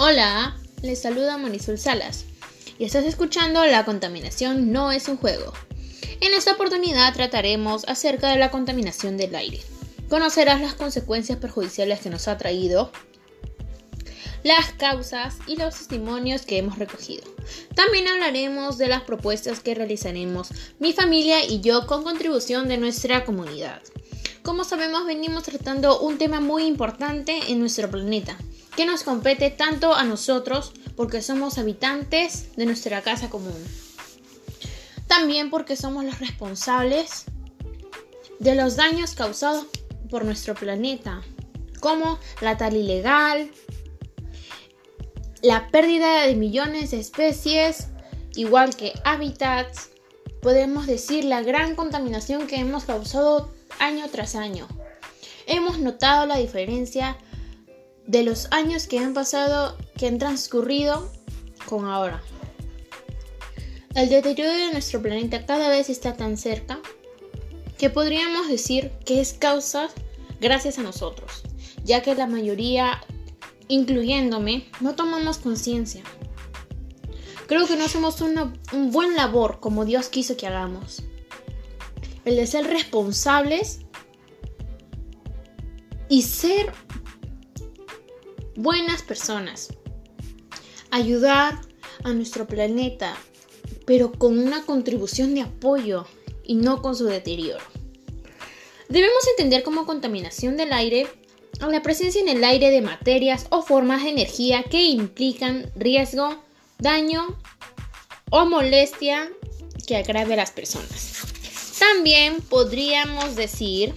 Hola, les saluda Marisol Salas y estás escuchando La contaminación no es un juego. En esta oportunidad trataremos acerca de la contaminación del aire. Conocerás las consecuencias perjudiciales que nos ha traído, las causas y los testimonios que hemos recogido. También hablaremos de las propuestas que realizaremos mi familia y yo con contribución de nuestra comunidad. Como sabemos, venimos tratando un tema muy importante en nuestro planeta, que nos compete tanto a nosotros porque somos habitantes de nuestra casa común. También porque somos los responsables de los daños causados por nuestro planeta, como la tal ilegal, la pérdida de millones de especies, igual que hábitats, podemos decir la gran contaminación que hemos causado año tras año. Hemos notado la diferencia de los años que han pasado, que han transcurrido con ahora. El deterioro de nuestro planeta cada vez está tan cerca que podríamos decir que es causa gracias a nosotros, ya que la mayoría, incluyéndome, no tomamos conciencia. Creo que no hacemos una, un buen labor como Dios quiso que hagamos. El de ser responsables y ser buenas personas. Ayudar a nuestro planeta, pero con una contribución de apoyo y no con su deterioro. Debemos entender como contaminación del aire la presencia en el aire de materias o formas de energía que implican riesgo, daño o molestia que agrave a las personas. También podríamos decir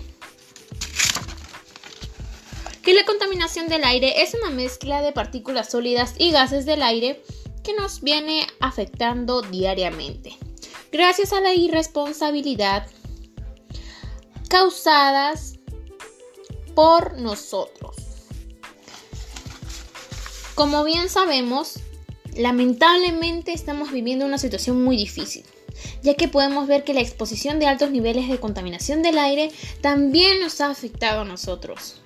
que la contaminación del aire es una mezcla de partículas sólidas y gases del aire que nos viene afectando diariamente, gracias a la irresponsabilidad causadas por nosotros. Como bien sabemos, lamentablemente estamos viviendo una situación muy difícil, ya que podemos ver que la exposición de altos niveles de contaminación del aire también nos ha afectado a nosotros.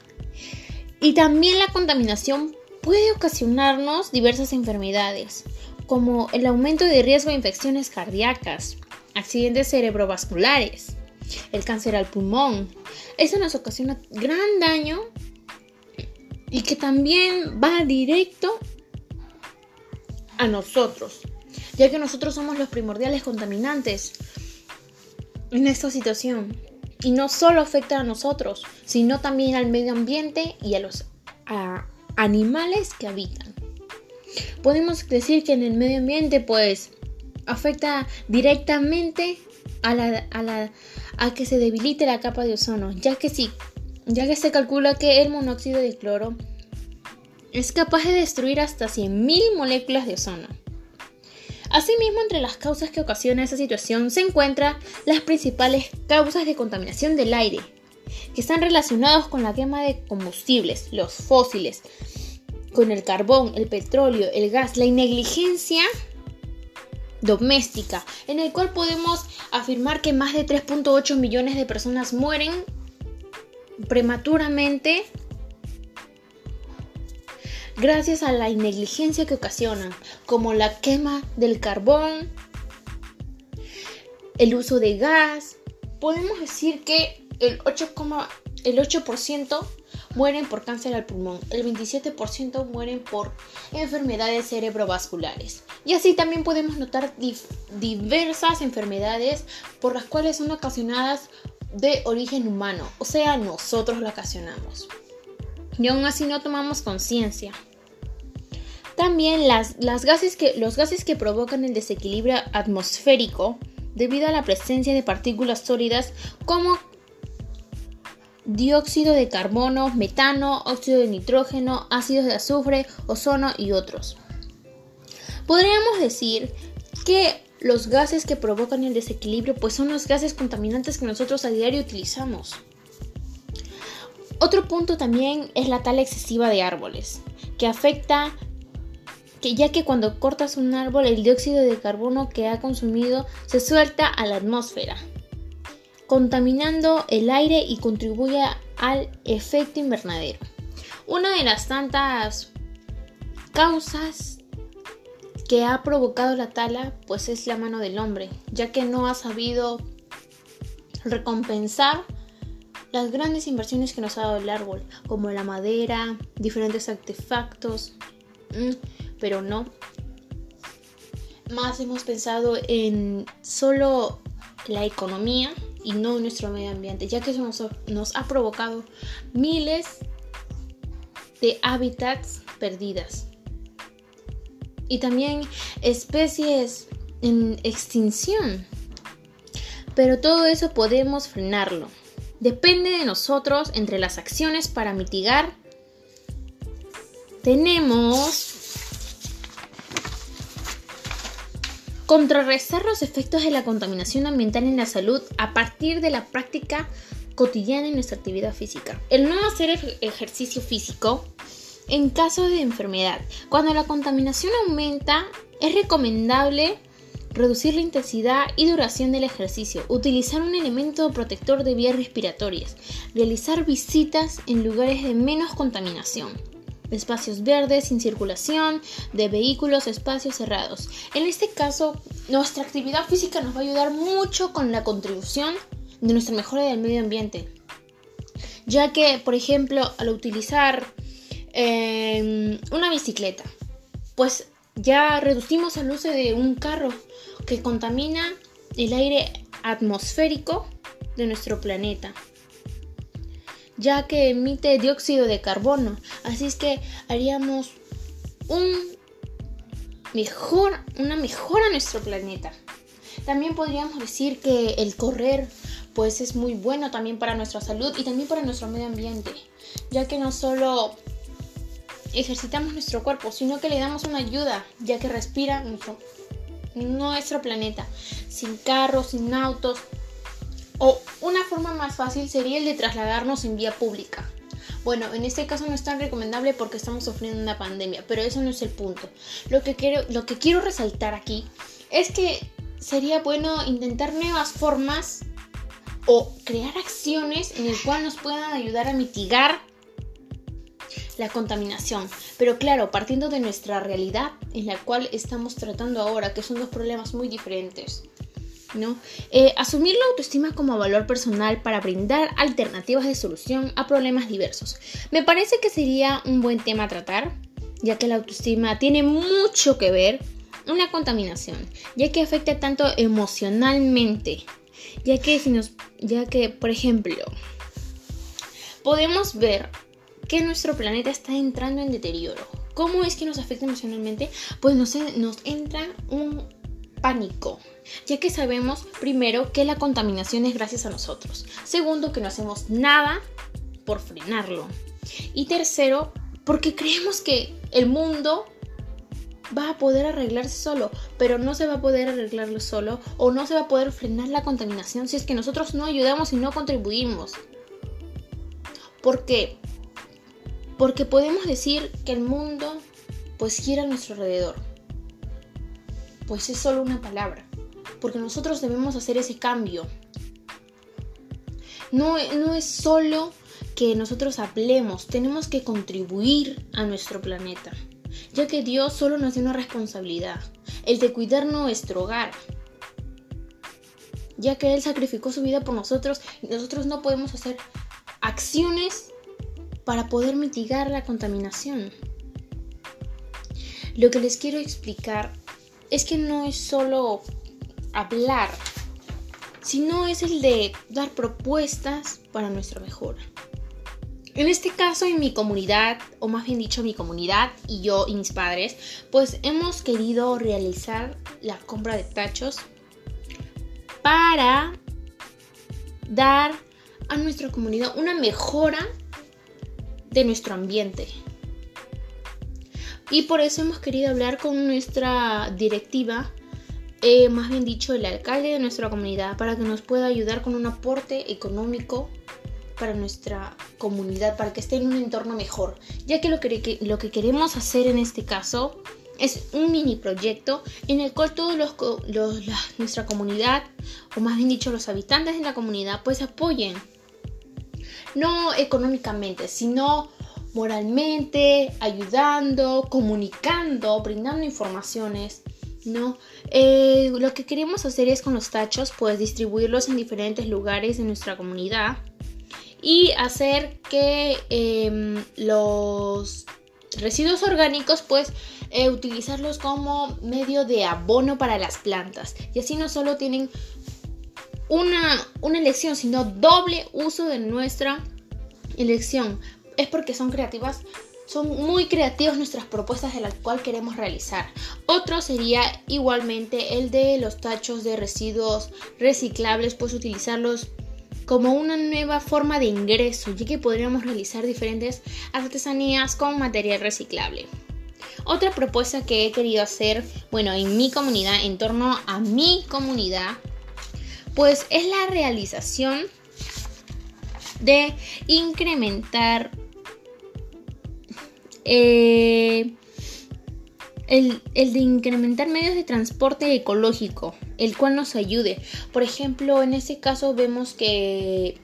Y también la contaminación puede ocasionarnos diversas enfermedades, como el aumento de riesgo de infecciones cardíacas, accidentes cerebrovasculares, el cáncer al pulmón. Eso nos ocasiona gran daño y que también va directo a nosotros, ya que nosotros somos los primordiales contaminantes en esta situación. Y no solo afecta a nosotros, sino también al medio ambiente y a los animales que habitan. Podemos decir que en el medio ambiente pues afecta directamente a, a que se debilite la capa de ozono, ya que sí, ya que se calcula que el monóxido de cloro es capaz de destruir hasta 100.000 moléculas de ozono. Asimismo, entre las causas que ocasiona esa situación se encuentran las principales causas de contaminación del aire, que están relacionados con la quema de combustibles, los fósiles, con el carbón, el petróleo, el gas, la negligencia doméstica, en el cual podemos afirmar que más de 3.8 millones de personas mueren prematuramente gracias a la negligencia que ocasionan, como la quema del carbón, el uso de gas. Podemos decir que el 8%, el 8 mueren por cáncer al pulmón, el 27% mueren por enfermedades cerebrovasculares. Y así también podemos notar diversas enfermedades por las cuales son ocasionadas de origen humano, o sea, nosotros lo ocasionamos y aún así no tomamos conciencia. También las, gases que, los gases que provocan el desequilibrio atmosférico debido a la presencia de partículas sólidas como dióxido de carbono, metano, óxido de nitrógeno, ácidos de azufre, ozono y otros. Podríamos decir que los gases que provocan el desequilibrio pues son los gases contaminantes que nosotros a diario utilizamos. Otro punto también es la tala excesiva de árboles, que afecta que ya que cuando cortas un árbol el dióxido de carbono que ha consumido se suelta a la atmósfera, contaminando el aire y contribuye al efecto invernadero. Una de las tantas causas que ha provocado la tala, pues es la mano del hombre, ya que no ha sabido recompensar las grandes inversiones que nos ha dado el árbol, como la madera, diferentes artefactos, mm, pero no. Más hemos pensado en solo la economía y no nuestro medio ambiente, ya que eso nos, nos ha provocado miles de hábitats perdidas y también especies en extinción. Pero todo eso podemos frenarlo. Depende de nosotros entre las acciones para mitigar. Tenemos contrarrestar los efectos de la contaminación ambiental en la salud a partir de la práctica cotidiana en nuestra actividad física. El no hacer ejercicio físico en caso de enfermedad. Cuando la contaminación aumenta, es recomendable reducir la intensidad y duración del ejercicio, utilizar un elemento protector de vías respiratorias, realizar visitas en lugares de menos contaminación, espacios verdes sin circulación, de vehículos, espacios cerrados. En este caso, nuestra actividad física nos va a ayudar mucho con la contribución de nuestra mejora del medio ambiente, ya que, por ejemplo, al utilizar em, una bicicleta, pues ya reducimos el uso de un carro que contamina el aire atmosférico de nuestro planeta, ya que emite dióxido de carbono. Así es que haríamos un mejor, una mejora a nuestro planeta. También podríamos decir que el correr pues es muy bueno también para nuestra salud y también para nuestro medio ambiente, ya que no solo ejercitamos nuestro cuerpo, sino que le damos una ayuda, ya que respira nuestro, nuestro planeta, sin carros, sin autos. O una forma más fácil sería el de trasladarnos en vía pública. Bueno, en este caso no es tan recomendable porque estamos sufriendo una pandemia, pero eso no es el punto. Lo que quiero, lo que quiero resaltar aquí es que sería bueno intentar nuevas formas o crear acciones en el cual nos puedan ayudar a mitigar la contaminación. Pero claro, partiendo de nuestra realidad en la cual estamos tratando ahora, que son dos problemas muy diferentes. ¿no? Eh, asumir la autoestima como valor personal para brindar alternativas de solución a problemas diversos. Me parece que sería un buen tema a tratar, ya que la autoestima tiene mucho que ver en la contaminación, ya que afecta tanto emocionalmente, ya que si nos, ya que por ejemplo, podemos ver que nuestro planeta está entrando en deterioro. ¿Cómo es que nos afecta emocionalmente? Pues nos, nos entra un pánico, ya que sabemos primero que la contaminación es gracias a nosotros. Segundo, que no hacemos nada por frenarlo. Y tercero, porque creemos que el mundo va a poder arreglarse solo, pero no se va a poder arreglarlo solo o no se va a poder frenar la contaminación si es que nosotros no ayudamos y no contribuimos. ¿Por qué? Porque podemos decir que el mundo pues gira a nuestro alrededor. Pues es solo una palabra. Porque nosotros debemos hacer ese cambio. No, no es solo que nosotros hablemos, tenemos que contribuir a nuestro planeta. Ya que Dios solo nos dio una responsabilidad, el de cuidar nuestro hogar. Ya que Él sacrificó su vida por nosotros y nosotros no podemos hacer acciones para poder mitigar la contaminación. Lo que les quiero explicar es que no es solo hablar, sino es el de dar propuestas para nuestra mejora. En este caso, en mi comunidad, o más bien dicho, mi comunidad y yo y mis padres, pues hemos querido realizar la compra de tachos para dar a nuestra comunidad una mejora de nuestro ambiente. Y por eso hemos querido hablar con nuestra directiva, eh, más bien dicho, el alcalde de nuestra comunidad, para que nos pueda ayudar con un aporte económico para nuestra comunidad, para que esté en un entorno mejor. Ya que lo que, lo que queremos hacer en este caso es un mini proyecto en el cual todos los, los nuestra comunidad, o más bien dicho los habitantes de la comunidad, pues apoyen no económicamente, sino moralmente, ayudando, comunicando, brindando informaciones. ¿no? Eh, lo que queremos hacer es con los tachos, pues distribuirlos en diferentes lugares de nuestra comunidad y hacer que em, los residuos orgánicos, pues eh, utilizarlos como medio de abono para las plantas. Y así no solo tienen una, una elección, sino doble uso de nuestra elección. Es porque son creativas son muy creativas nuestras propuestas de las cuales queremos realizar. Otro sería igualmente el de los tachos de residuos reciclables, pues utilizarlos como una nueva forma de ingreso, ya que podríamos realizar diferentes artesanías con material reciclable. Otra propuesta que he querido hacer, bueno, en mi comunidad, en torno a mi comunidad, pues es la realización de incrementar eh, el, de incrementar medios de transporte ecológico, el cual nos ayude. Por ejemplo, en este caso vemos que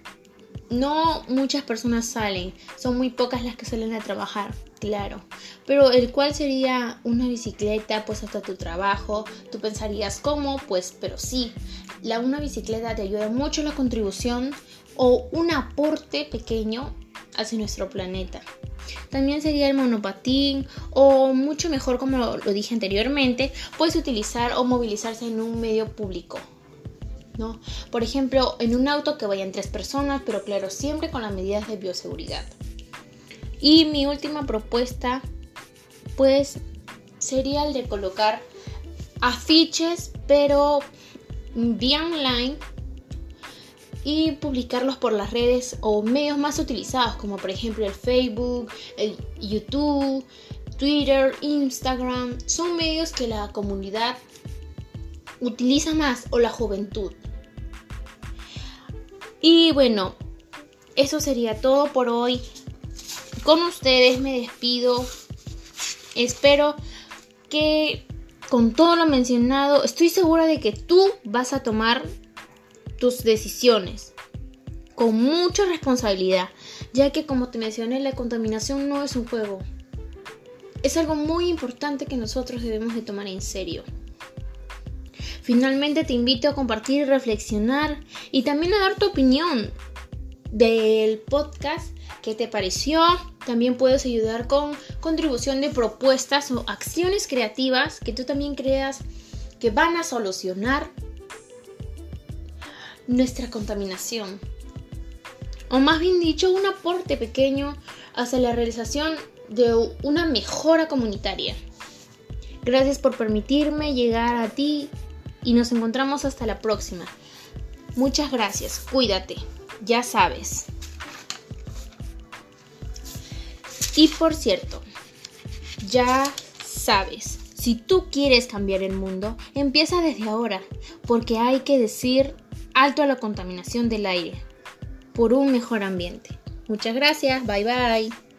no muchas personas salen, son muy pocas las que salen a trabajar, claro. Pero el cual sería una bicicleta, pues hasta tu trabajo. Tú pensarías, ¿cómo? Pues, pero sí, la, una bicicleta te ayuda mucho la contribución o un aporte pequeño hacia nuestro planeta. También sería el monopatín o mucho mejor como lo, dije anteriormente, puedes utilizar o movilizarse en un medio público. Por ejemplo, en un auto que vayan tres personas, pero claro, siempre con las medidas de bioseguridad. Y mi última propuesta, pues, sería el de colocar afiches, pero vía online y publicarlos por las redes o medios más utilizados como por ejemplo el Facebook, el YouTube, Twitter, Instagram. Son medios que la comunidad utiliza más o la juventud. Y bueno, eso sería todo por hoy. Con ustedes me despido. Espero que con todo lo mencionado, estoy segura de que tú vas a tomar tus decisiones con mucha responsabilidad, ya que como te mencioné, la contaminación no es un juego. Es algo muy importante que nosotros debemos de tomar en serio. Finalmente te invito a compartir, reflexionar y también a dar tu opinión del podcast, qué te pareció. También puedes ayudar con contribución de propuestas o acciones creativas que tú también creas que van a solucionar nuestra contaminación. O más bien dicho, un aporte pequeño hacia la realización de una mejora comunitaria. Gracias por permitirme llegar a ti y nos encontramos hasta la próxima. Muchas gracias, cuídate, ya sabes. Y por cierto, ya sabes, si tú quieres cambiar el mundo, empieza desde ahora, porque hay que decir alto a la contaminación del aire por un mejor ambiente. Muchas gracias, bye bye.